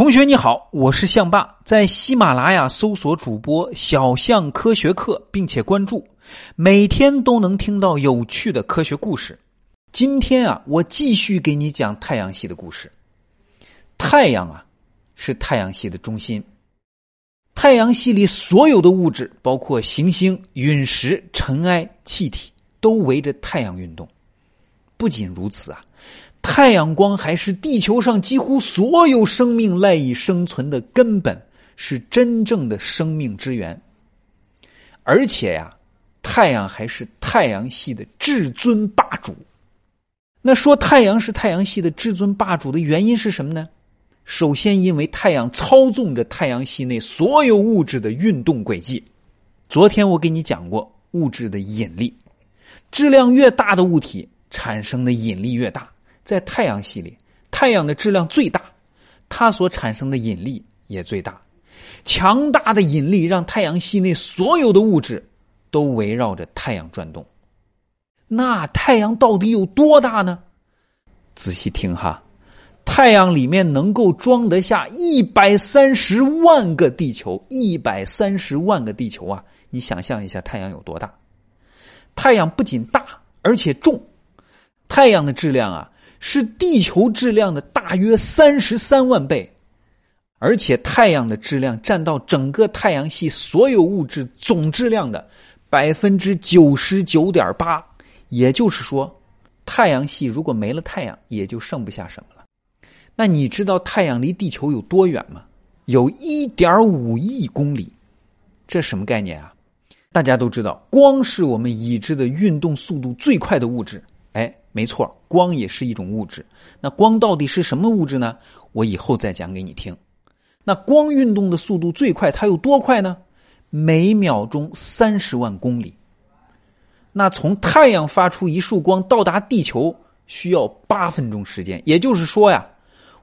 同学你好，我是象爸，在喜马拉雅搜索主播小象科学课，并且关注，每天都能听到有趣的科学故事。今天啊，我继续给你讲太阳系的故事。太阳啊，是太阳系的中心。太阳系里所有的物质，包括行星、陨石、尘埃、气体，都围着太阳运动。不仅如此啊。太阳光还是地球上几乎所有生命赖以生存的根本，是真正的生命之源。而且呀，太阳还是太阳系的至尊霸主。那说太阳是太阳系的至尊霸主的原因是什么呢？首先，因为太阳操纵着太阳系内所有物质的运动轨迹。昨天我给你讲过物质的引力，质量越大的物体产生的引力越大。在太阳系里，太阳的质量最大，它所产生的引力也最大。强大的引力让太阳系内所有的物质都围绕着太阳转动。那太阳到底有多大呢？仔细听哈，太阳里面能够装得下一百三十万个地球，一百三十万个地球啊！你想象一下，太阳有多大？太阳不仅大，而且重。太阳的质量啊！是地球质量的大约三十三万倍，而且太阳的质量占到整个太阳系所有物质总质量的百分之九十九点八。也就是说，太阳系如果没了太阳，也就剩不下什么了。那你知道太阳离地球有多远吗？有一点五亿公里。这什么概念啊？大家都知道，光是我们已知的运动速度最快的物质。哎，没错，光也是一种物质。那光到底是什么物质呢？我以后再讲给你听。那光运动的速度最快，它有多快呢？每秒钟三十万公里。那从太阳发出一束光到达地球需要八分钟时间。也就是说呀，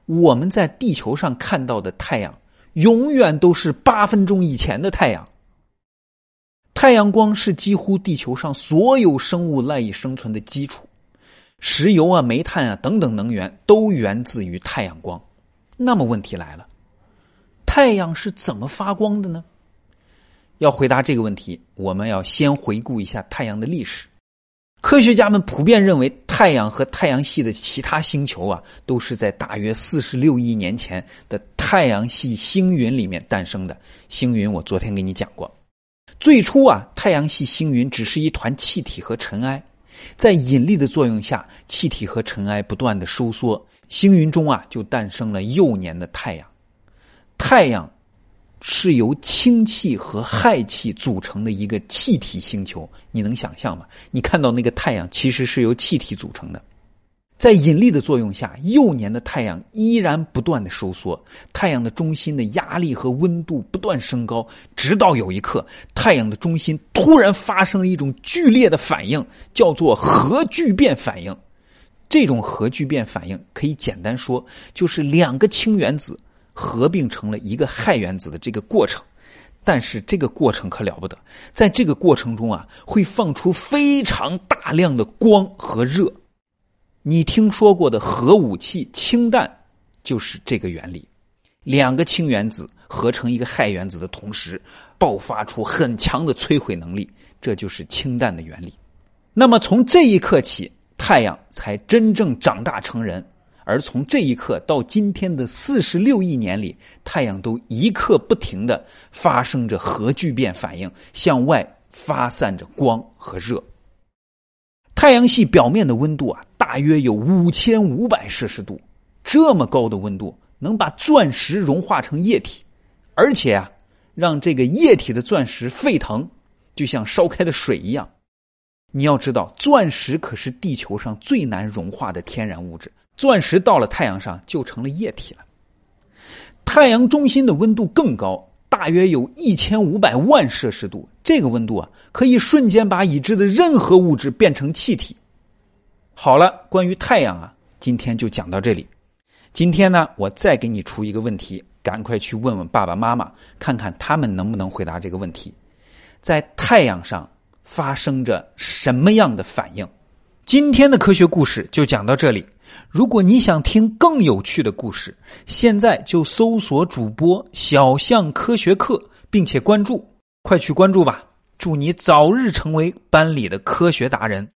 我们在地球上看到的太阳，永远都是八分钟以前的太阳。太阳光是几乎地球上所有生物赖以生存的基础。石油啊、煤炭啊等等能源都源自于太阳光。那么问题来了，太阳是怎么发光的呢？要回答这个问题，我们要先回顾一下太阳的历史。科学家们普遍认为，太阳和太阳系的其他星球啊，都是在大约四十六亿年前的太阳系星云里面诞生的。星云我昨天给你讲过，最初啊，太阳系星云只是一团气体和尘埃。在引力的作用下，气体和尘埃不断的收缩，星云中啊就诞生了幼年的太阳。太阳是由氢气和氦气组成的一个气体星球，你能想象吗？你看到那个太阳其实是由气体组成的。在引力的作用下，幼年的太阳依然不断的收缩，太阳的中心的压力和温度不断升高，直到有一刻，太阳的中心突然发生了一种剧烈的反应，叫做核聚变反应。这种核聚变反应可以简单说，就是两个氢原子合并成了一个氦原子的这个过程。但是这个过程可了不得，在这个过程中啊，会放出非常大量的光和热。你听说过的核武器氢弹，就是这个原理。两个氢原子合成一个氦原子的同时，爆发出很强的摧毁能力，这就是氢弹的原理。那么从这一刻起，太阳才真正长大成人。而从这一刻到今天的四十六亿年里，太阳都一刻不停的发生着核聚变反应，向外发散着光和热。太阳系表面的温度啊。大约有五千五百摄氏度，这么高的温度能把钻石融化成液体，而且啊，让这个液体的钻石沸腾，就像烧开的水一样。你要知道，钻石可是地球上最难融化的天然物质，钻石到了太阳上就成了液体了。太阳中心的温度更高，大约有一千五百万摄氏度，这个温度啊，可以瞬间把已知的任何物质变成气体。好了，关于太阳啊，今天就讲到这里。今天呢，我再给你出一个问题，赶快去问问爸爸妈妈，看看他们能不能回答这个问题。在太阳上发生着什么样的反应？今天的科学故事就讲到这里。如果你想听更有趣的故事，现在就搜索主播“小象科学课”，并且关注，快去关注吧！祝你早日成为班里的科学达人。